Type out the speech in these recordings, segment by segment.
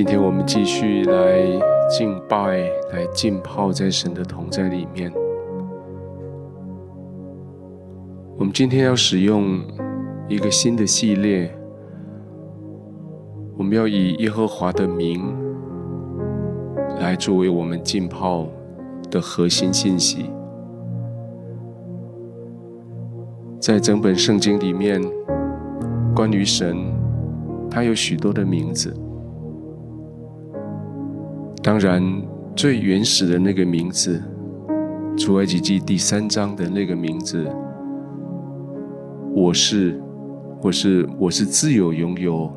今天我们继续来敬拜，来浸泡在神的同在里面。我们今天要使用一个新的系列，我们要以耶和华的名来作为我们浸泡的核心信息。在整本圣经里面，关于神，他有许多的名字。当然，最原始的那个名字，出埃及记第三章的那个名字，我是，我是，我是自有拥有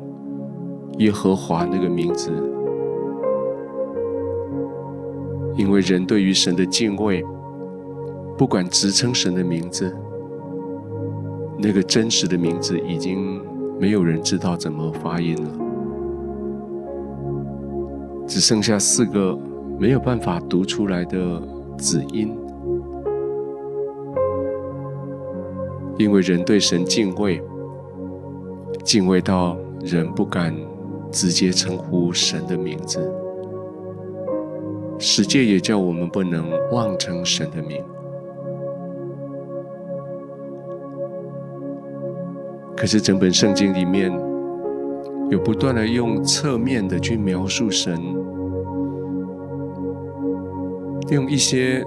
耶和华那个名字。因为人对于神的敬畏，不管直称神的名字，那个真实的名字已经没有人知道怎么发音了。只剩下四个没有办法读出来的子音，因为人对神敬畏，敬畏到人不敢直接称呼神的名字。世界也叫我们不能妄称神的名。可是整本圣经里面。有不断的用侧面的去描述神，用一些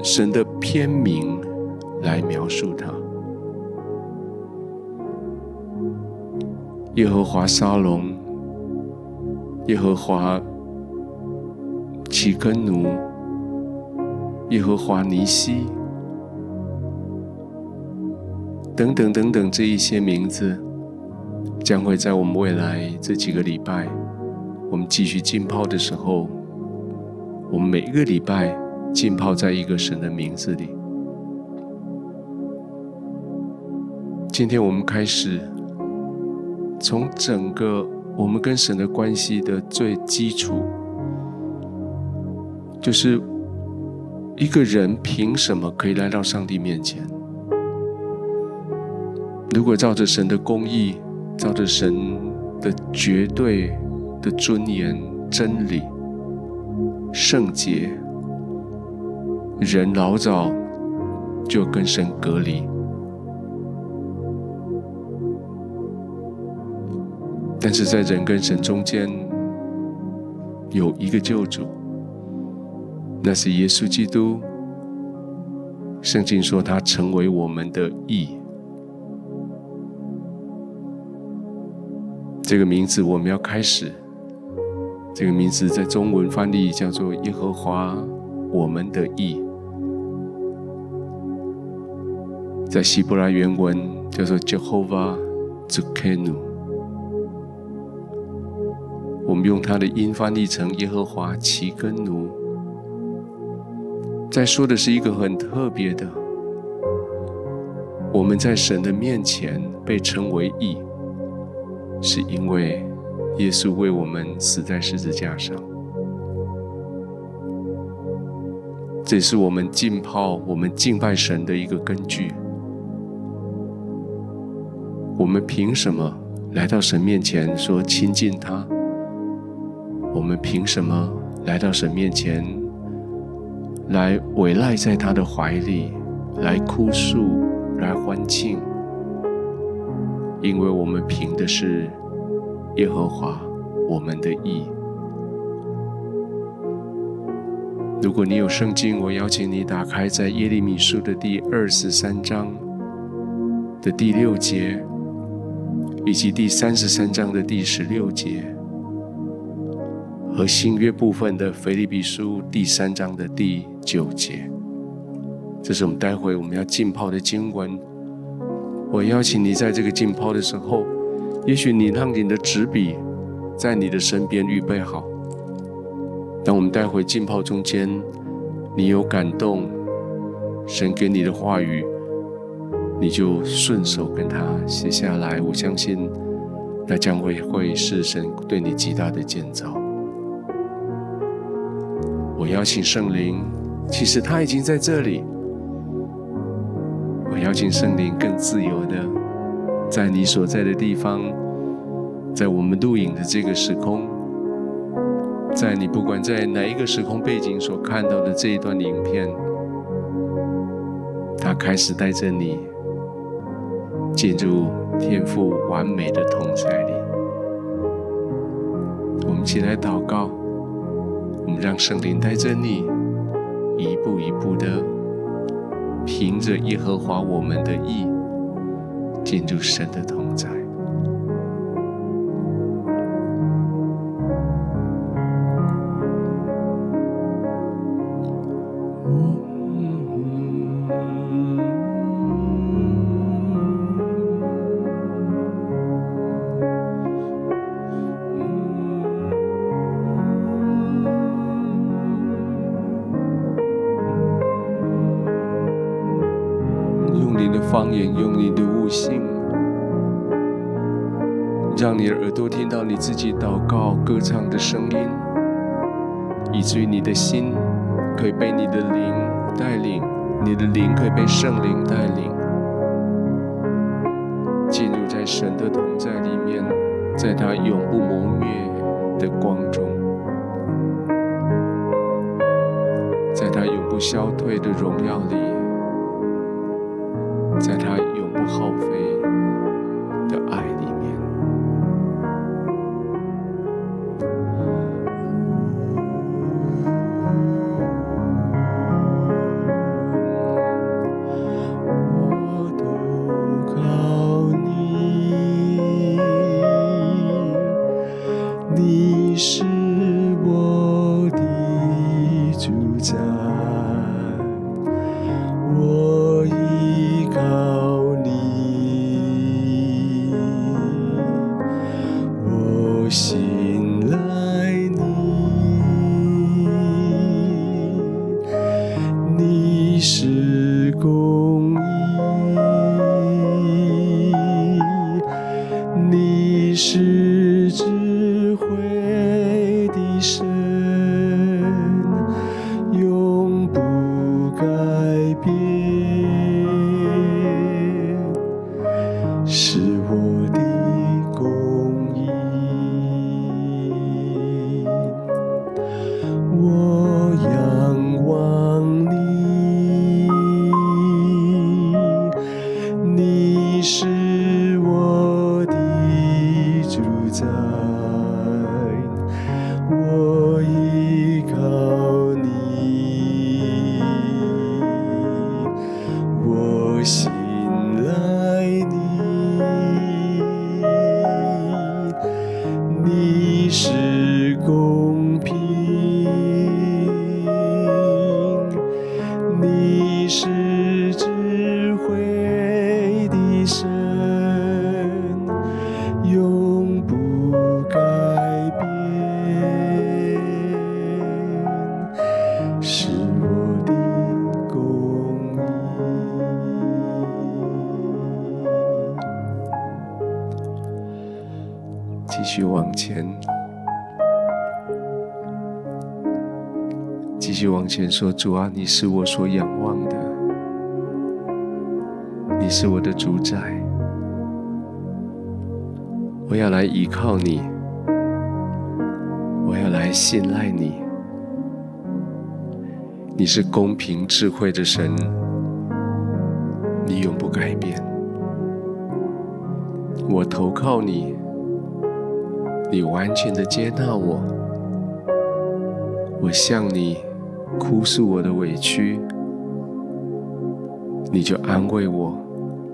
神的篇名来描述他。耶和华沙龙，耶和华起根奴，耶和华尼西，等等等等这一些名字。将会在我们未来这几个礼拜，我们继续浸泡的时候，我们每一个礼拜浸泡在一个神的名字里。今天我们开始，从整个我们跟神的关系的最基础，就是一个人凭什么可以来到上帝面前？如果照着神的公义，照着神的绝对的尊严、真理、圣洁，人老早就跟神隔离。但是在人跟神中间，有一个救主，那是耶稣基督。圣经说他成为我们的义。这个名字我们要开始。这个名字在中文翻译叫做“耶和华，我们的义”，在希伯来原文叫做 “Jehovah Tsidkenu”。我们用它的音翻译成“耶和华启根奴”。在说的是一个很特别的，我们在神的面前被称为义。是因为耶稣为我们死在十字架上，这是我们浸泡、我们敬拜神的一个根据。我们凭什么来到神面前说亲近他？我们凭什么来到神面前来委赖在他的怀里，来哭诉，来欢庆？因为我们凭的是耶和华我们的义。如果你有圣经，我邀请你打开在耶利米书的第二十三章的第六节，以及第三十三章的第十六节，和新约部分的腓立比书第三章的第九节。这是我们待会我们要浸泡的经文。我邀请你在这个浸泡的时候，也许你让你的纸笔在你的身边预备好。当我们待会浸泡中间，你有感动，神给你的话语，你就顺手跟他写下来。我相信，那将会会是神对你极大的建造。我邀请圣灵，其实他已经在这里。我邀请圣灵更自由的，在你所在的地方，在我们录影的这个时空，在你不管在哪一个时空背景所看到的这一段影片，他开始带着你进入天赋完美的同在里。我们起来祷告，我们让圣灵带着你一步一步的凭着耶和华我们的意进入神的道。用你的。方言，用你的悟性，让你的耳朵听到你自己祷告、歌唱的声音，以至于你的心可以被你的灵带领，你的灵可以被圣灵带领，进入在神的同在里面，在他永不磨灭的光中，在他永不消退的荣耀里。在他继继续往前，继续往前说：“主啊，你是我所仰望的，你是我的主宰，我要来依靠你，我要来信赖你。你是公平智慧的神，你永不改变，我投靠你。”你完全的接纳我，我向你哭诉我的委屈，你就安慰我，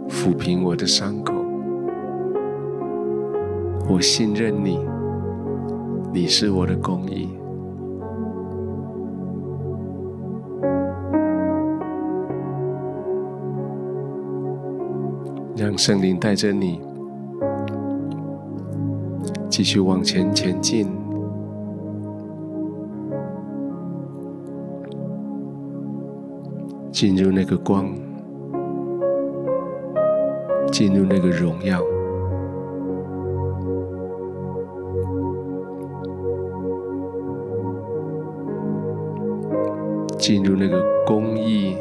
抚平我的伤口。我信任你，你是我的公义。让圣灵带着你。继续往前前进，进入那个光，进入那个荣耀，进入那个公义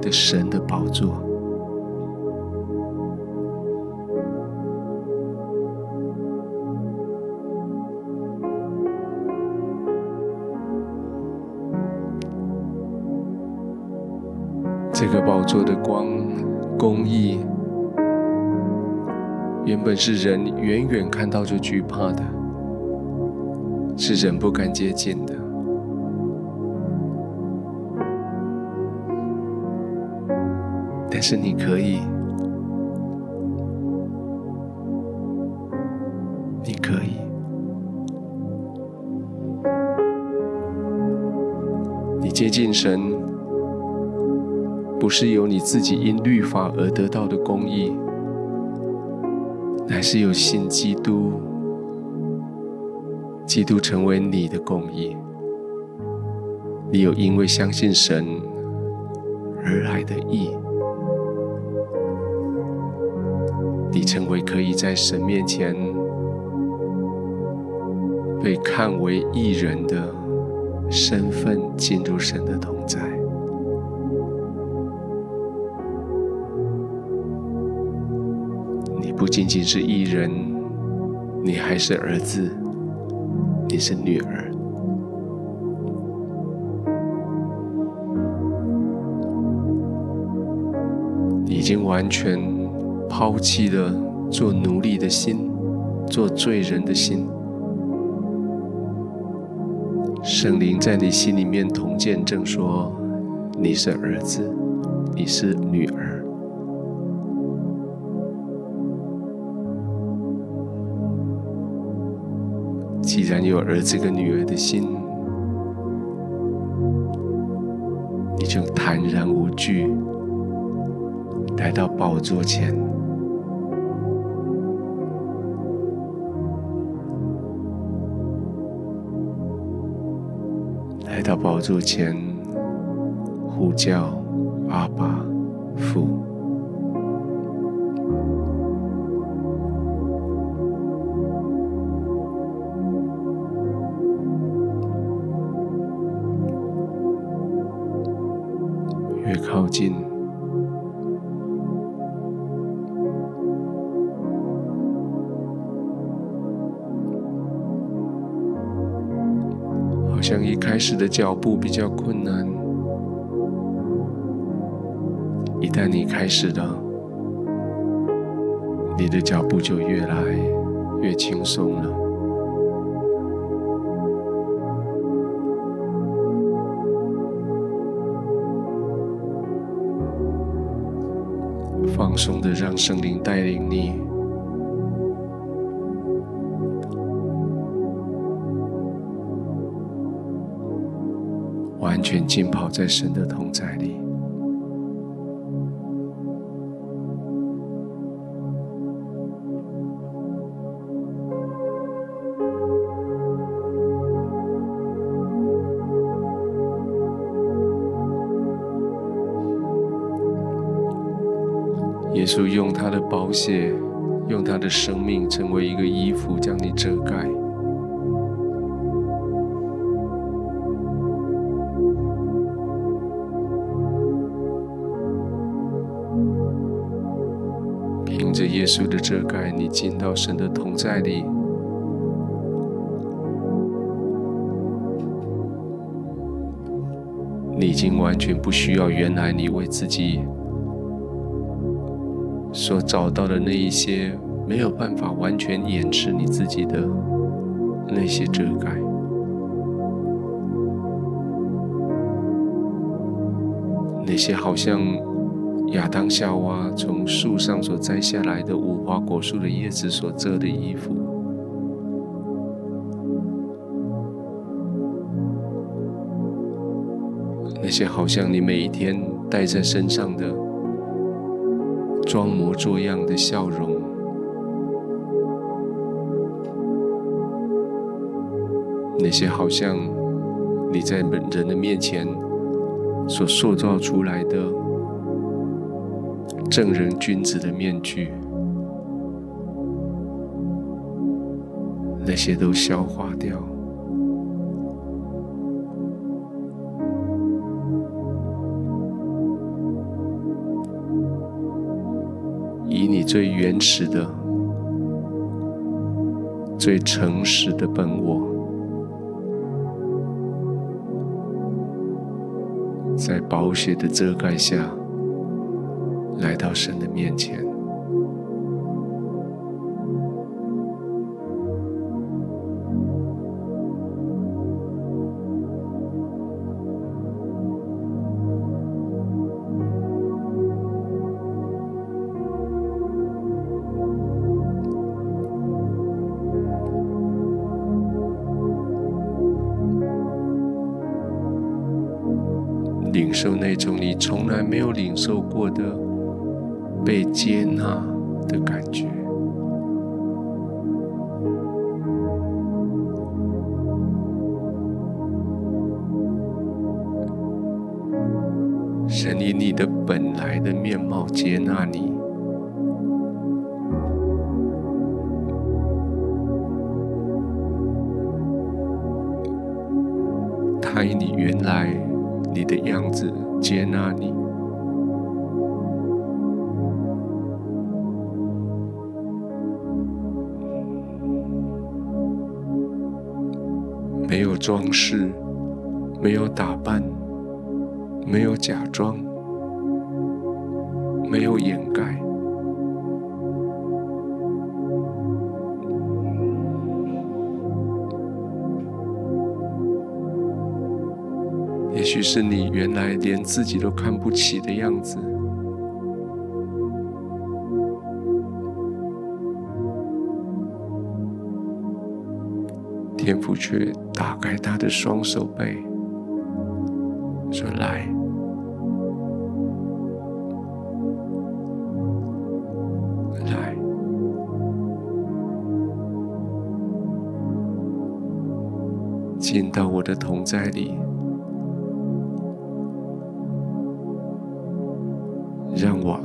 的神的宝座。个宝座的光、公义，原本是人远远看到就惧怕的，是人不敢接近的。但是你可以，你可以，你接近神，不是由你自己因律法而得到的公义，乃是有信基督，基督成为你的公义，你有因为相信神而来的义。你成为可以在神面前被看为义人的身份，进入神的同在。不仅仅是艺人，你还是儿子，你是女儿。已经完全。抛弃了做奴隶的心，做罪人的心。圣灵在你心里面同见证说：“你是儿子，你是女儿。”有儿子跟女儿的心，你就坦然无惧，来到宝座前。来到宝座前，呼叫阿爸父，越靠近，像一开始的脚步比较困难，一旦你开始了，你的脚步就越来越轻松了。放松的让圣灵带领你。完全浸泡在神的同在里。耶稣用他的宝血，用他的生命，成为一个衣服，将你遮盖。凭着耶稣的遮盖，你进到神的同在里，你已经完全不需要原来你为自己所找到的那一些没有办法完全掩饰你自己的那些遮盖，那些好像。亚当夏娃从树上所摘下来的无花果树的叶子所遮的衣服，那些好像你每一天带在身上的装模作样的笑容，那些好像你在人的面前所塑造出来的。正人君子的面具，那些都消化掉，以你最原始的、最诚实的本我，在宝血的遮盖下。来到神的面前。神以你的本来的面貌接纳你，他以你原来。你的样子接纳你，没有装饰，没有打扮，没有假装，没有掩盖。也许是你原来连自己都看不起的样子，天父却打开他的双手背，说：“来，进到我的同在里。”让我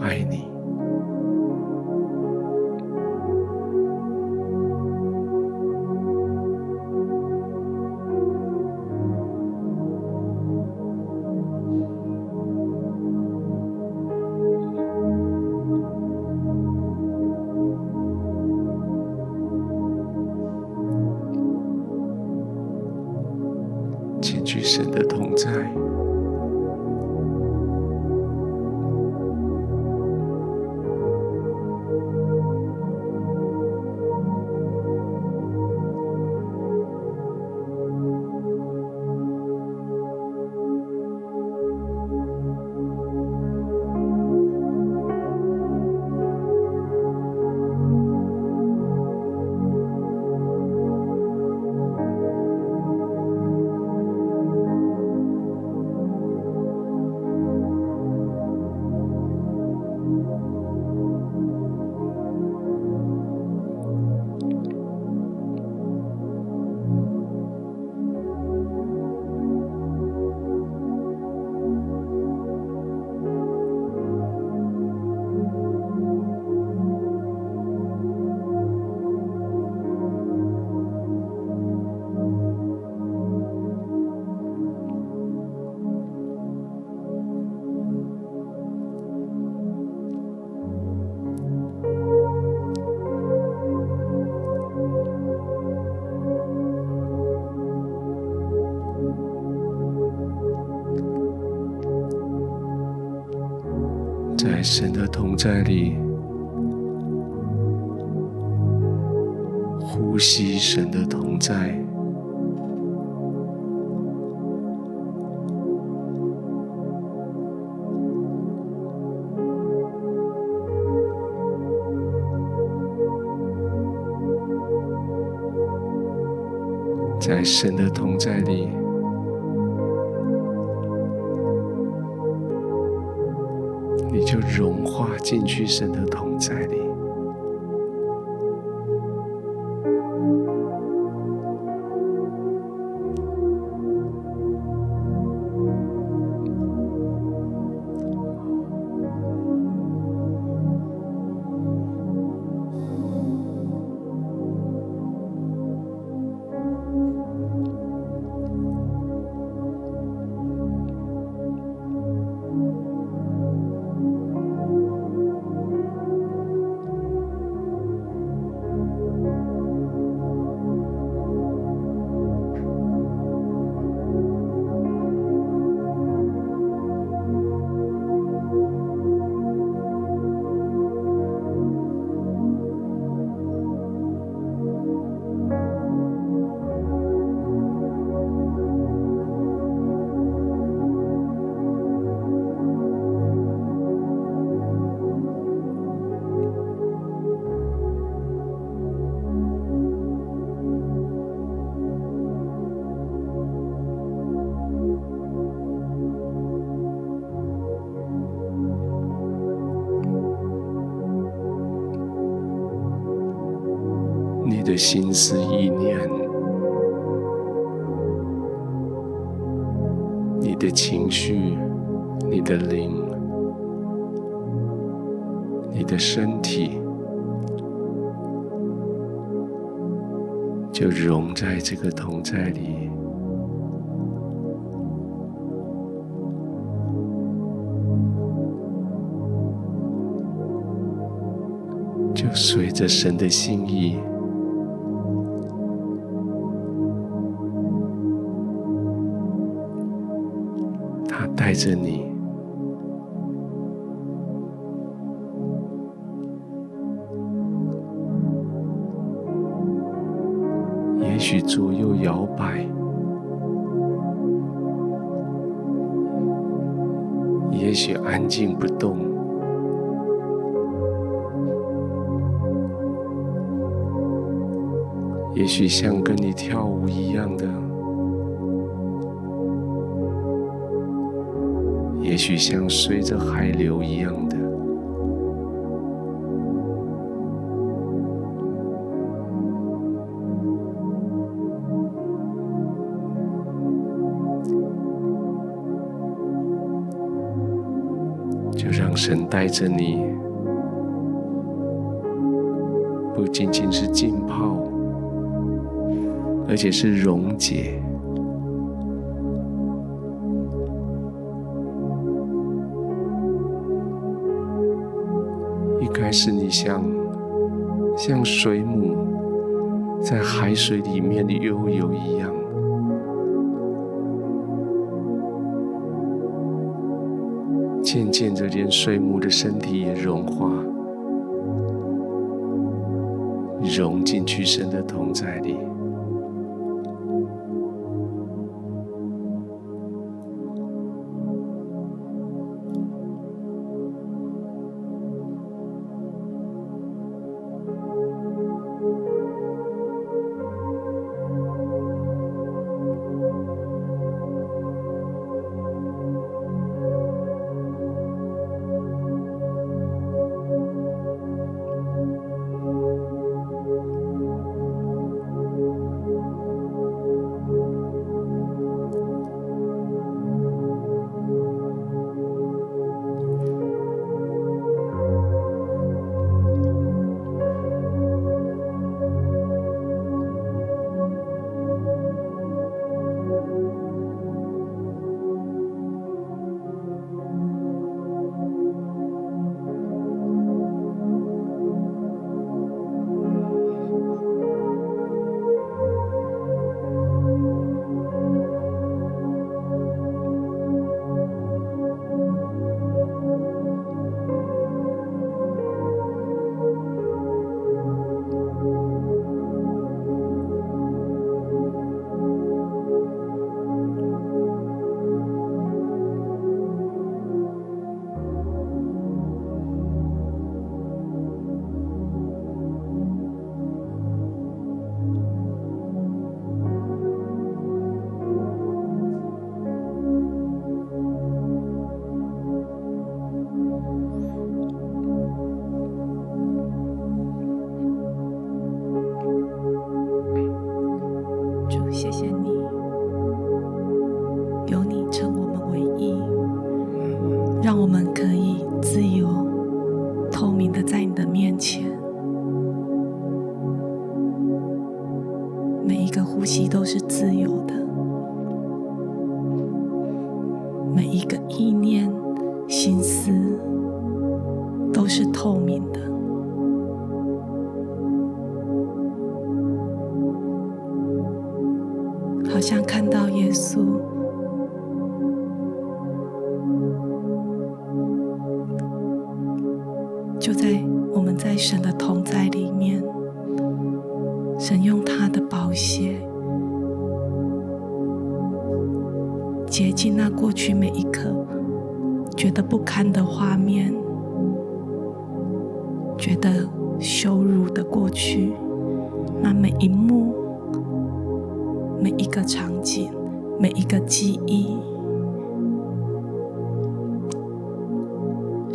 神的同在里，呼吸神的同在，在神的同在里。你就融化进去，神的同在里。你的心思意念，你的情绪，你的灵，你的身体，就融在这个同在里。就随着神的心意，着你，也许左右摇摆，也许安静不动。也许像跟你跳舞一样的，也许像随着海流一样的，就让神带着你，不仅仅是浸泡。而且是溶解。是，你像像水母在海水里面的悠游一样，渐渐的，连水母的身体也融化，融进去神的同在里。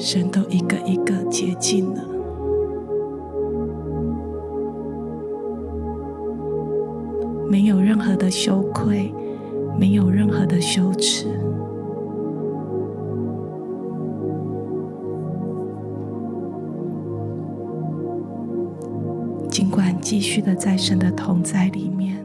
神都一个一个接近了。没有任何的羞愧没有任何的羞耻。尽管继续的在神的同在里面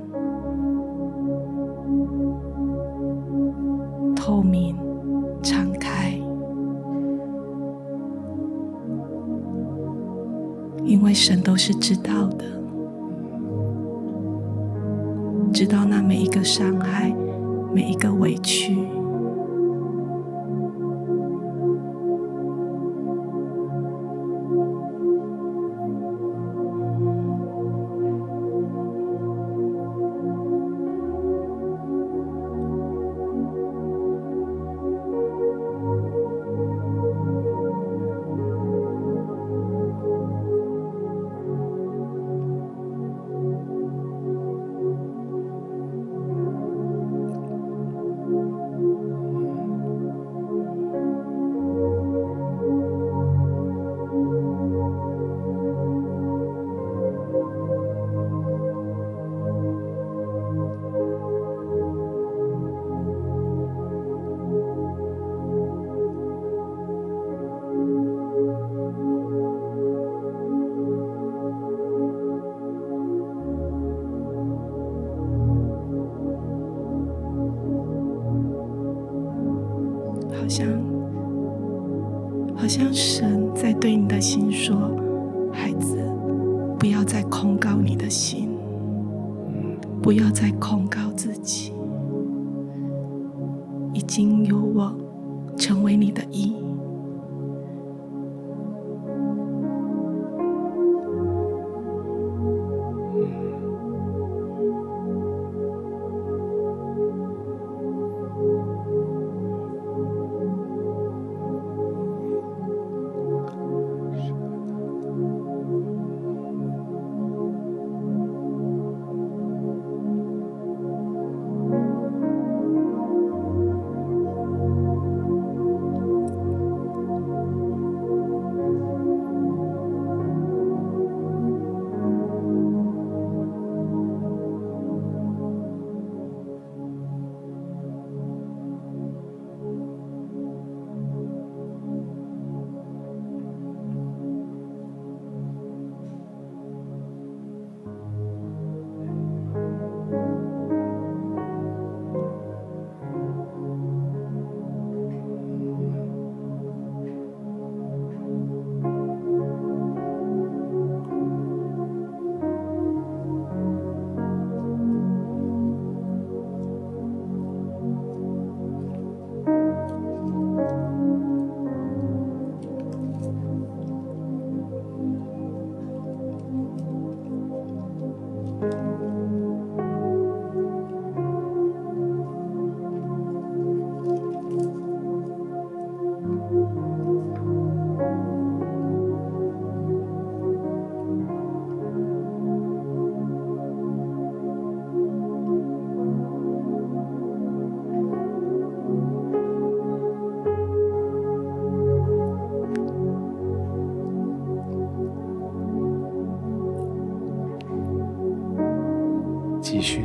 我是知道的。知道那每一个伤害，每一个委屈。好像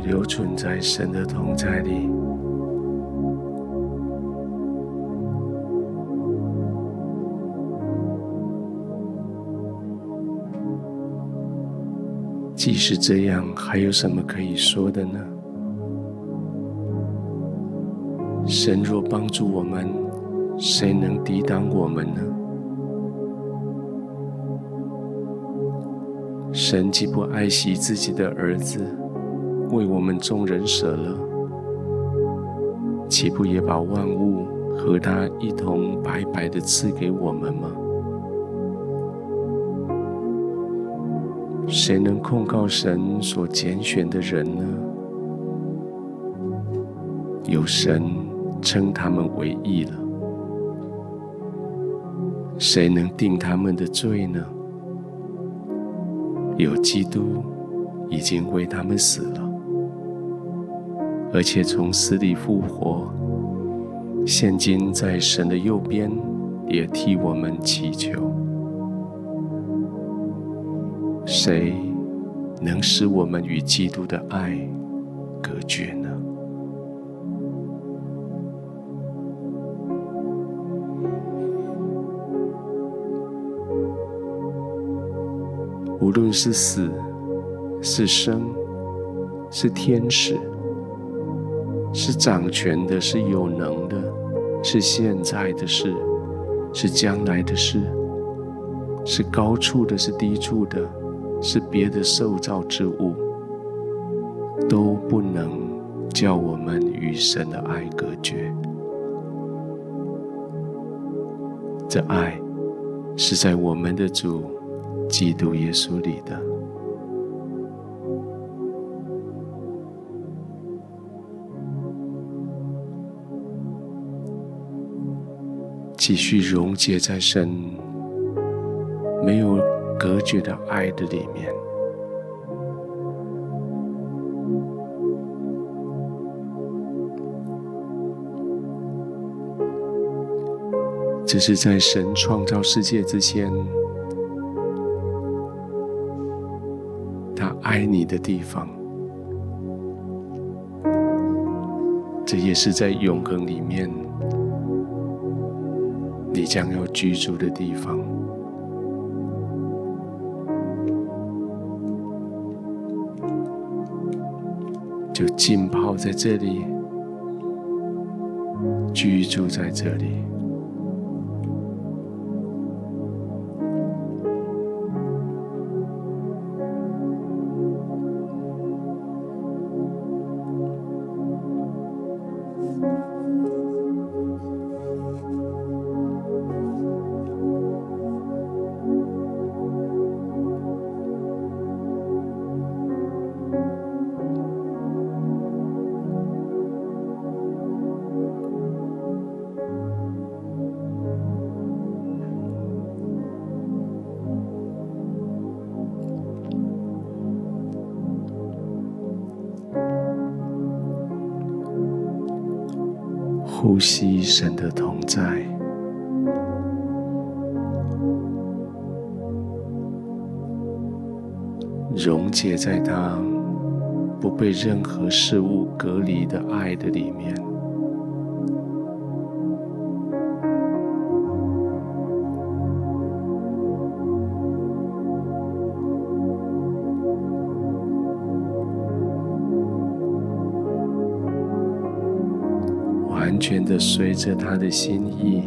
留存在神的同在里，即使这样，还有什么可以说的呢？神若帮助我们，谁能抵挡我们呢？神既不爱惜自己的儿子，为我们众人舍了，岂不也把万物和他一同白白的赐给我们吗？谁能控告神所拣选的人呢？有神称他们为义了。谁能定他们的罪呢？有基督已经为他们死了。而且从死里复活，现今在神的右边，也替我们祈求。谁能使我们与基督的爱隔绝呢？无论是死，是生，是天使，是掌权的，是有能的，是现在的事，是将来的事，是高处的，是低处的，是别的受造之物，都不能叫我们与神的爱隔绝。这爱是在我们的主基督耶稣里的，继续溶解在神没有隔绝的爱的里面。这是在神创造世界之前。他爱你的地方，这也是在永恒里面，你将要居住的地方。就浸泡在这里，居住在这里。呼吸神的同在，溶解在他不被任何事物隔离的爱的里面。全的随着他的心意，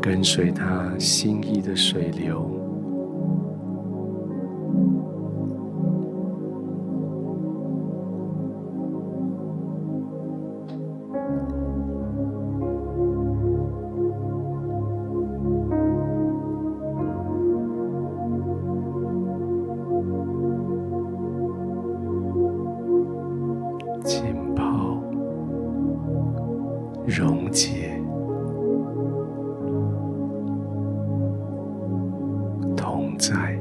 跟随他心意的水流。同在。